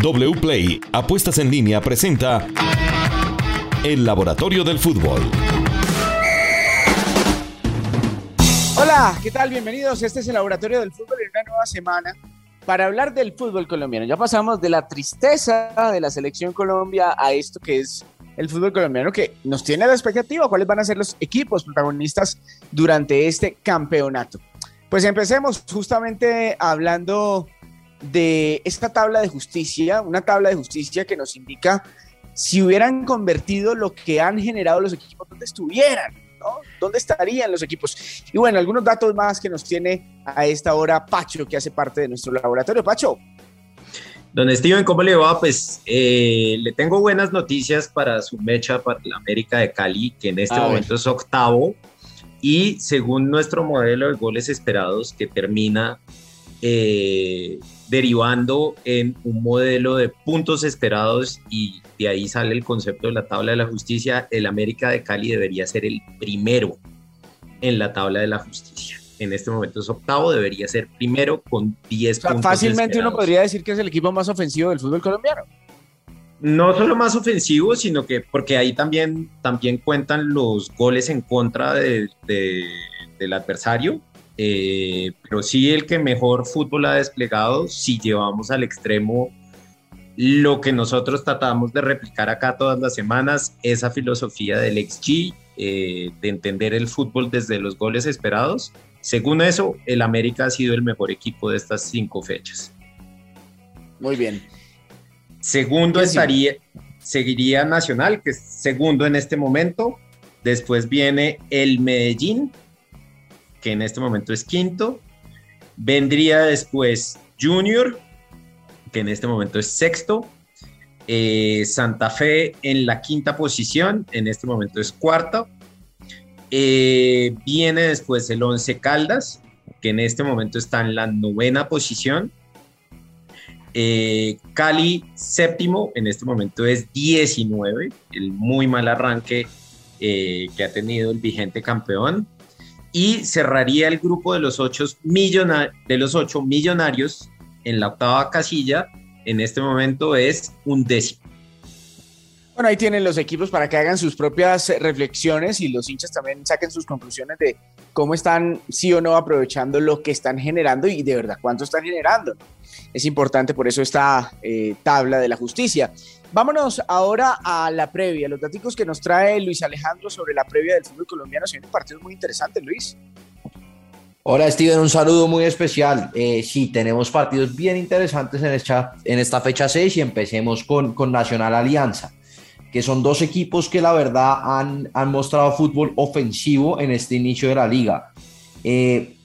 WPLAY Apuestas en línea presenta El Laboratorio del Fútbol. Hola, ¿qué tal? Bienvenidos. Este es el Laboratorio del Fútbol en una nueva semana para hablar del fútbol colombiano. Ya pasamos de la tristeza de la selección Colombia a esto que es el fútbol colombiano que nos tiene la expectativa, cuáles van a ser los equipos protagonistas durante este campeonato. Pues empecemos justamente hablando de esta tabla de justicia, una tabla de justicia que nos indica si hubieran convertido lo que han generado los equipos donde estuvieran, ¿no? ¿Dónde estarían los equipos? Y bueno, algunos datos más que nos tiene a esta hora Pacho, que hace parte de nuestro laboratorio. Pacho. Don Steven, ¿cómo le va? Pues eh, le tengo buenas noticias para su mecha para la América de Cali, que en este momento es octavo. Y según nuestro modelo de goles esperados, que termina eh, derivando en un modelo de puntos esperados y de ahí sale el concepto de la tabla de la justicia, el América de Cali debería ser el primero en la tabla de la justicia. En este momento es octavo, debería ser primero con 10 puntos. Fácilmente uno podría decir que es el equipo más ofensivo del fútbol colombiano. No solo más ofensivo, sino que porque ahí también, también cuentan los goles en contra del adversario eh, pero sí el que mejor fútbol ha desplegado si llevamos al extremo lo que nosotros tratamos de replicar acá todas las semanas, esa filosofía del XG, eh, de entender el fútbol desde los goles esperados. Según eso, el América ha sido el mejor equipo de estas cinco fechas. Muy bien. Segundo estaría, seguiría Nacional, que es segundo en este momento. Después viene el Medellín, que en este momento es quinto. Vendría después Junior, que en este momento es sexto. Eh, Santa Fe en la quinta posición, en este momento es cuarto. Eh, viene después el Once Caldas, que en este momento está en la novena posición. Eh, Cali séptimo, en este momento es 19, el muy mal arranque que ha tenido el vigente campeón y cerraría el grupo de los ocho, de los ocho millonarios en la octava casilla. En este momento es un décimo. Bueno, ahí tienen los equipos para que hagan sus propias reflexiones y los hinchas también saquen sus conclusiones de cómo están, sí o no, aprovechando lo que están generando y de verdad cuánto están generando. Es importante por eso esta eh, tabla de la justicia. Vámonos ahora a la previa, los datos que nos trae Luis Alejandro sobre la previa del fútbol colombiano. Se vienen partidos muy interesantes, Luis. Hola Steven, un saludo muy especial. Eh, sí, tenemos partidos bien interesantes en esta, en esta fecha 6 y empecemos con, con Nacional Alianza, que son dos equipos que la verdad han, han mostrado fútbol ofensivo en este inicio de la liga. Eh,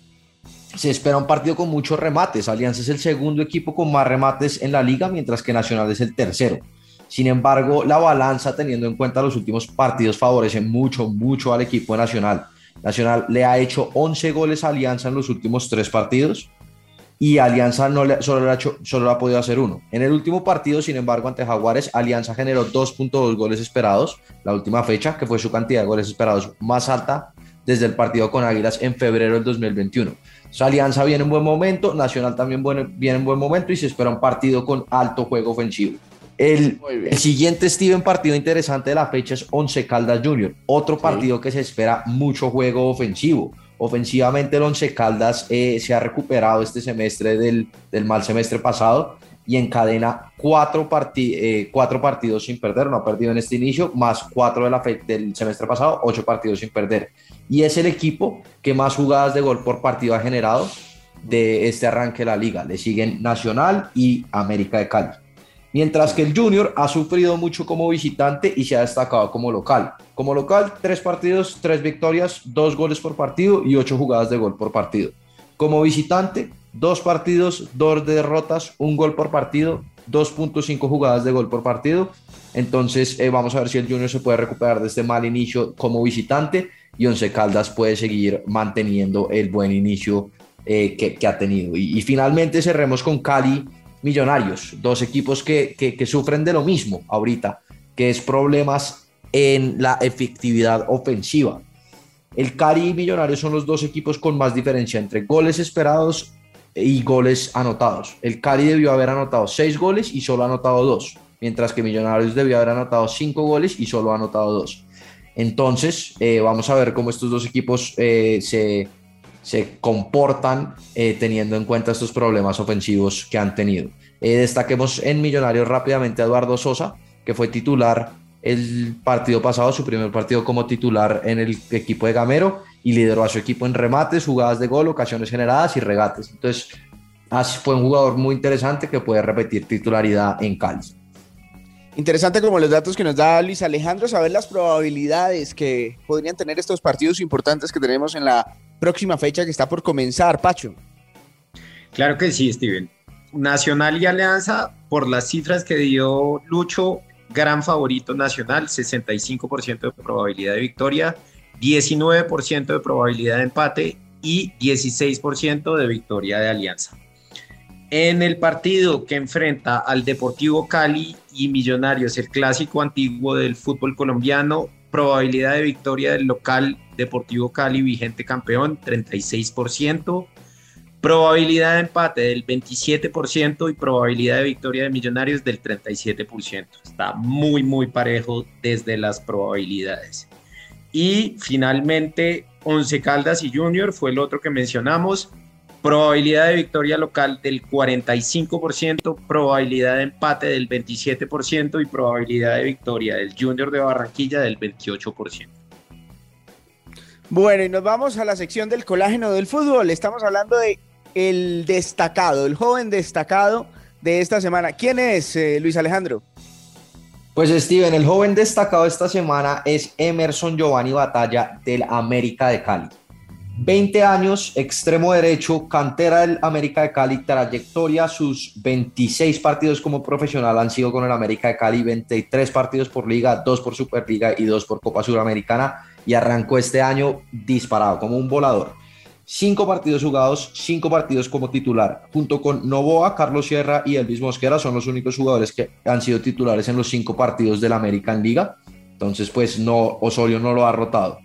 se espera un partido con muchos remates. Alianza es el segundo equipo con más remates en la liga, mientras que Nacional es el tercero. Sin embargo, la balanza, teniendo en cuenta los últimos partidos, favorece mucho, mucho al equipo nacional. Nacional le ha hecho 11 goles a Alianza en los últimos tres partidos y Alianza no le, solo, ha hecho, solo ha podido hacer uno. En el último partido, sin embargo, ante Jaguares, Alianza generó 2.2 goles esperados, la última fecha, que fue su cantidad de goles esperados más alta desde el partido con Águilas en febrero del 2021. Alianza viene en buen momento, Nacional también viene en buen momento y se espera un partido con alto juego ofensivo. El, siguiente Steven partido interesante de la fecha es Once Caldas Junior, otro partido que se espera mucho juego ofensivo. Ofensivamente el Once Caldas eh, se ha recuperado este semestre del, mal semestre pasado y encadena cuatro, eh, cuatro partidos sin perder, no ha perdido en este inicio, más cuatro de la del semestre pasado, ocho partidos sin perder. Y es el equipo que más jugadas de gol por partido ha generado de este arranque de la liga. Le siguen Nacional y América de Cali mientras que el Junior ha sufrido mucho como visitante y se ha destacado como local. Como local, tres partidos, tres victorias, dos goles por partido y ocho jugadas de gol por partido. Como visitante, dos partidos, dos derrotas, un gol por partido, 2.5 jugadas de gol por partido. Entonces eh, vamos a ver si el Junior se puede recuperar de este mal inicio como visitante y Once Caldas puede seguir manteniendo el buen inicio eh, que, ha tenido. y finalmente cerremos con Cali Millonarios, dos equipos que, que, sufren de lo mismo ahorita, que es problemas en la efectividad ofensiva. El Cari y Millonarios son los dos equipos con más diferencia entre goles esperados y goles anotados. El Cali debió haber anotado seis goles y solo ha anotado dos, mientras que Millonarios debió haber anotado cinco goles y solo ha anotado dos. Entonces, eh, vamos a ver cómo estos dos equipos eh, se, se, comportan eh, teniendo en cuenta estos problemas ofensivos que han tenido. destaquemos en Millonarios rápidamente a Eduardo Sosa, que fue titular el partido pasado, su primer partido como titular en el equipo de Gamero y lideró a su equipo en remates, jugadas de gol, ocasiones generadas y regates. Entonces, fue un jugador muy interesante que puede repetir titularidad en Cali. Interesante como los datos que nos da Luis Alejandro, saber las probabilidades que podrían tener estos partidos importantes que tenemos en la próxima fecha que está por comenzar, Pacho. Claro que sí, Steven. Nacional y Alianza, por las cifras que dio Lucho, gran favorito nacional, 65% de probabilidad de victoria, 19% de probabilidad de empate y 16% de victoria de Alianza. En el partido que enfrenta al Deportivo Cali y Millonarios, el clásico antiguo del fútbol colombiano, probabilidad de victoria del local Deportivo Cali, vigente campeón, 36%, probabilidad de empate del 27% y probabilidad de victoria de Millonarios del 37%. Está muy, muy parejo desde las probabilidades. Y finalmente, Once Caldas y Junior fue el otro que mencionamos probabilidad de victoria local del 45%, probabilidad de empate del 27% y probabilidad de victoria del Junior de Barranquilla del 28%. Bueno, y nos vamos a la sección del colágeno del fútbol. Estamos hablando de el destacado, el joven destacado de esta semana. ¿Quién es eh, Luis Alejandro? Pues Steven, el joven destacado esta semana es Emerson Giovanni Batalla del América de Cali. 20 años, extremo derecho, cantera del América de Cali, trayectoria, sus 26 partidos como profesional han sido con el América de Cali, 23 partidos por liga, 2 por Superliga y 2 por Copa Suramericana y arrancó este año disparado como un volador. 5 partidos jugados, 5 partidos como titular, junto con Novoa, Carlos Sierra y Elvis Mosquera son los únicos jugadores que han sido titulares en los 5 partidos del América en liga. Entonces, pues no, Osorio no lo ha rotado.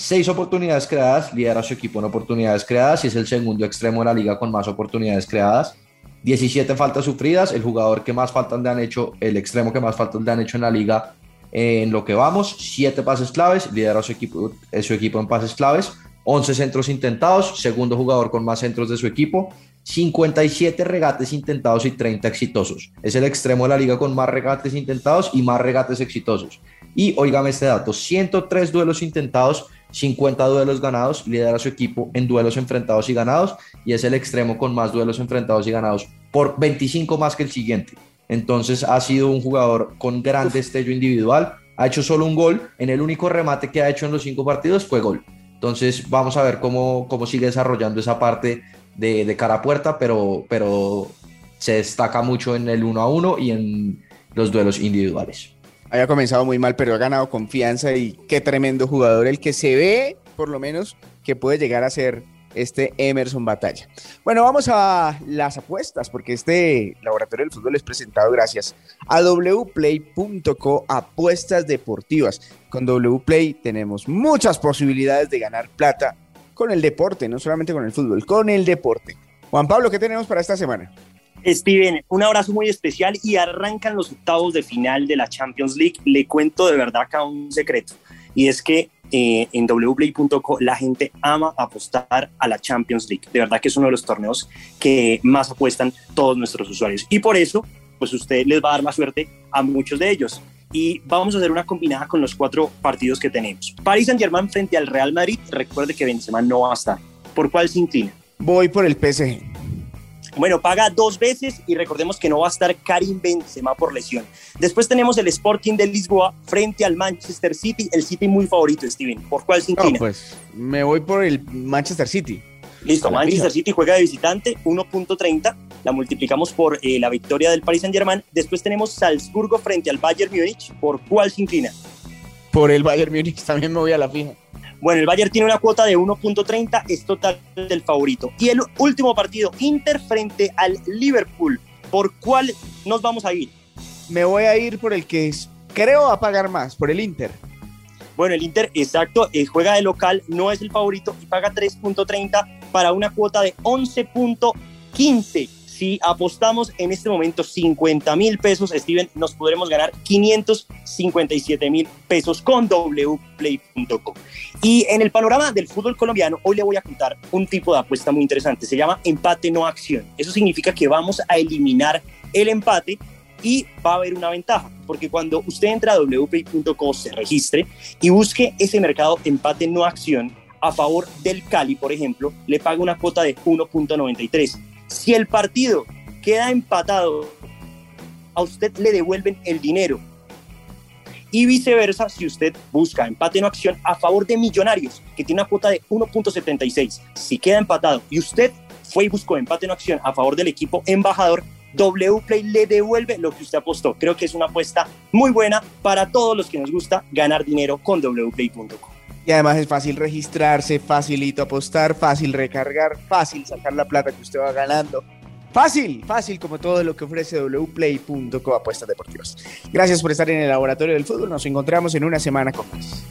Seis oportunidades creadas, lidera su equipo en oportunidades creadas y es el segundo extremo de la liga con más oportunidades creadas. 17 faltas sufridas, el jugador que más faltas le han hecho, el extremo que más faltas le han hecho en la liga en lo que vamos. 7 pases claves, lidera su equipo, su equipo en pases claves. 11 centros intentados, segundo jugador con más centros de su equipo. 57 regates intentados y 30 exitosos. Es el extremo de la liga con más regates intentados y más regates exitosos. Y oígame este dato, 103 duelos intentados 50 duelos ganados, lidera su equipo en duelos enfrentados y ganados y es el extremo con más duelos enfrentados y ganados por 25 más que el siguiente. Entonces ha sido un jugador con gran destello individual, ha hecho solo un gol, en el único remate que ha hecho en los cinco partidos fue gol. Entonces vamos a ver cómo, cómo sigue desarrollando esa parte de, de cara a puerta, pero, pero se destaca mucho en el uno a uno y en los duelos individuales había comenzado muy mal, pero ha ganado confianza y qué tremendo jugador el que se ve, por lo menos, que puede llegar a ser este Emerson Batalla. Bueno, vamos a las apuestas, porque este laboratorio del fútbol es presentado gracias a wplay.co apuestas deportivas. Con wplay tenemos muchas posibilidades de ganar plata con el deporte, no solamente con el fútbol, con el deporte. Juan Pablo, ¿qué tenemos para esta semana? Steven, un abrazo muy especial y arrancan los octavos de final de la Champions League. Le cuento de verdad acá un secreto y es que eh, en wplay.co la gente ama apostar a la Champions League. De verdad que es uno de los torneos que más apuestan todos nuestros usuarios y por eso pues usted les va a dar más suerte a muchos de ellos. Y vamos a hacer una combinada con los cuatro partidos que tenemos. Paris Saint Germain frente al Real Madrid. Recuerde que Benzema no va a estar. ¿Por cuál se inclina? Voy por el PSG. Bueno, paga dos veces y recordemos que no va a estar Karim Benzema por lesión. Después tenemos el Sporting de Lisboa frente al Manchester City, el City muy favorito, Steven. ¿Por cuál se inclina? pues me voy por el Manchester City. Listo, Manchester City juega de visitante 1.30, la multiplicamos por eh, la victoria del Paris Saint-Germain. Después tenemos Salzburgo frente al Bayern Múnich, ¿por cuál se inclina? Por el Bayern Múnich, también me voy a la fija. Bueno, el Bayern tiene una cuota de 1.30, es total del favorito. Y el último partido, Inter frente al Liverpool. ¿Por cuál nos vamos a ir? Me voy a ir por el que es, creo va a pagar más, por el Inter. Bueno, el Inter, exacto, eh, juega de local, no es el favorito y paga 3.30 para una cuota de 11.30 15. Si apostamos en este momento 50 mil pesos, Steven, nos podremos ganar 557 mil pesos con wplay.com. Y en el panorama del fútbol colombiano, hoy le voy a contar un tipo de apuesta muy interesante. Se llama empate no acción. Eso significa que vamos a eliminar el empate y va a haber una ventaja, porque cuando usted entra a wplay.co, se registre y busque ese mercado empate no acción a favor del Cali, por ejemplo, le paga una cuota de 1.93 si el partido queda empatado, a usted le devuelven el dinero. Y viceversa, si usted busca empate en acción a favor de Millonarios, que tiene una cuota de 1.76, si queda empatado y usted fue y buscó empate en acción a favor del equipo embajador, Wplay le devuelve lo que usted apostó. Creo que es una apuesta muy buena para todos los que nos gusta ganar dinero con wplay.com. Y además es fácil registrarse, facilito apostar, fácil recargar, fácil sacar la plata que usted va ganando. Fácil, fácil como todo lo que ofrece wplay.co apuestas deportivas. Gracias por estar en el laboratorio del fútbol. Nos encontramos en una semana con más.